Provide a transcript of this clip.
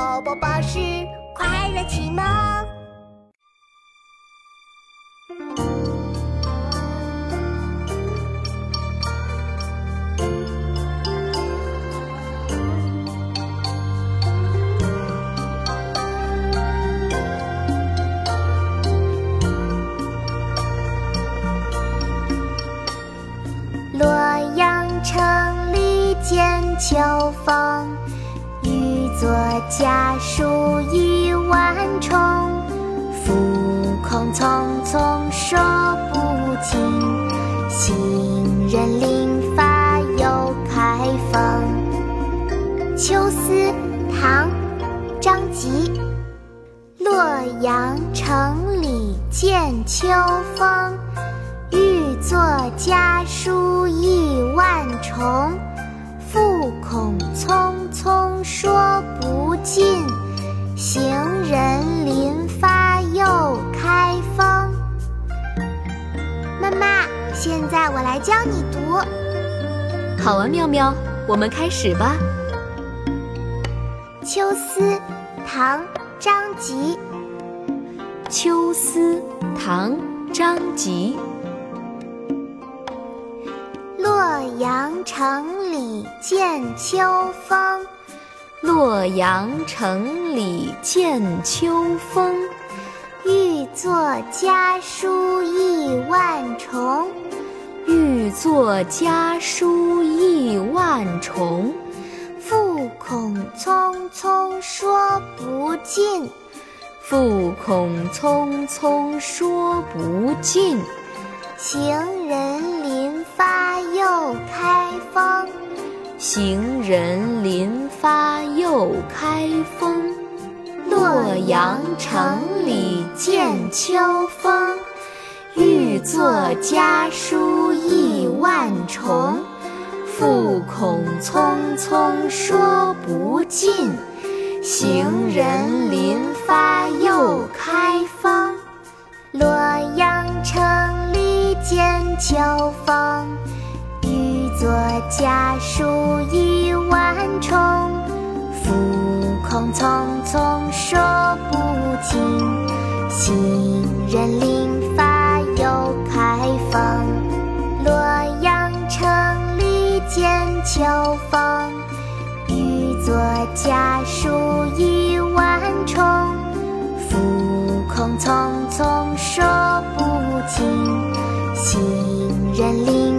宝宝巴士快乐启蒙。洛阳城里见秋风，家书一万重。复恐匆匆说不尽，行人临发又开封。《秋思》唐·张籍。洛阳城里见秋风。欲作家书意万重，复恐匆匆说教你读。好啊，妙妙，我们开始吧。《秋思》唐·张籍。《秋思》唐·张籍。洛阳城里见秋风，洛阳城里见秋风。欲作家书意万重，欲作家书意万重。复恐匆匆说不尽，复恐匆匆说不尽。行人临发又开封，行人临发又开封。洛阳城里见秋风，作家书意万重。复恐匆匆说不尽，行人临发又开封。洛阳城里见秋风，欲作家书意万重。复恐匆匆说不尽，行人临秋风，欲作家书一万重，浮空匆匆说不清，行人离。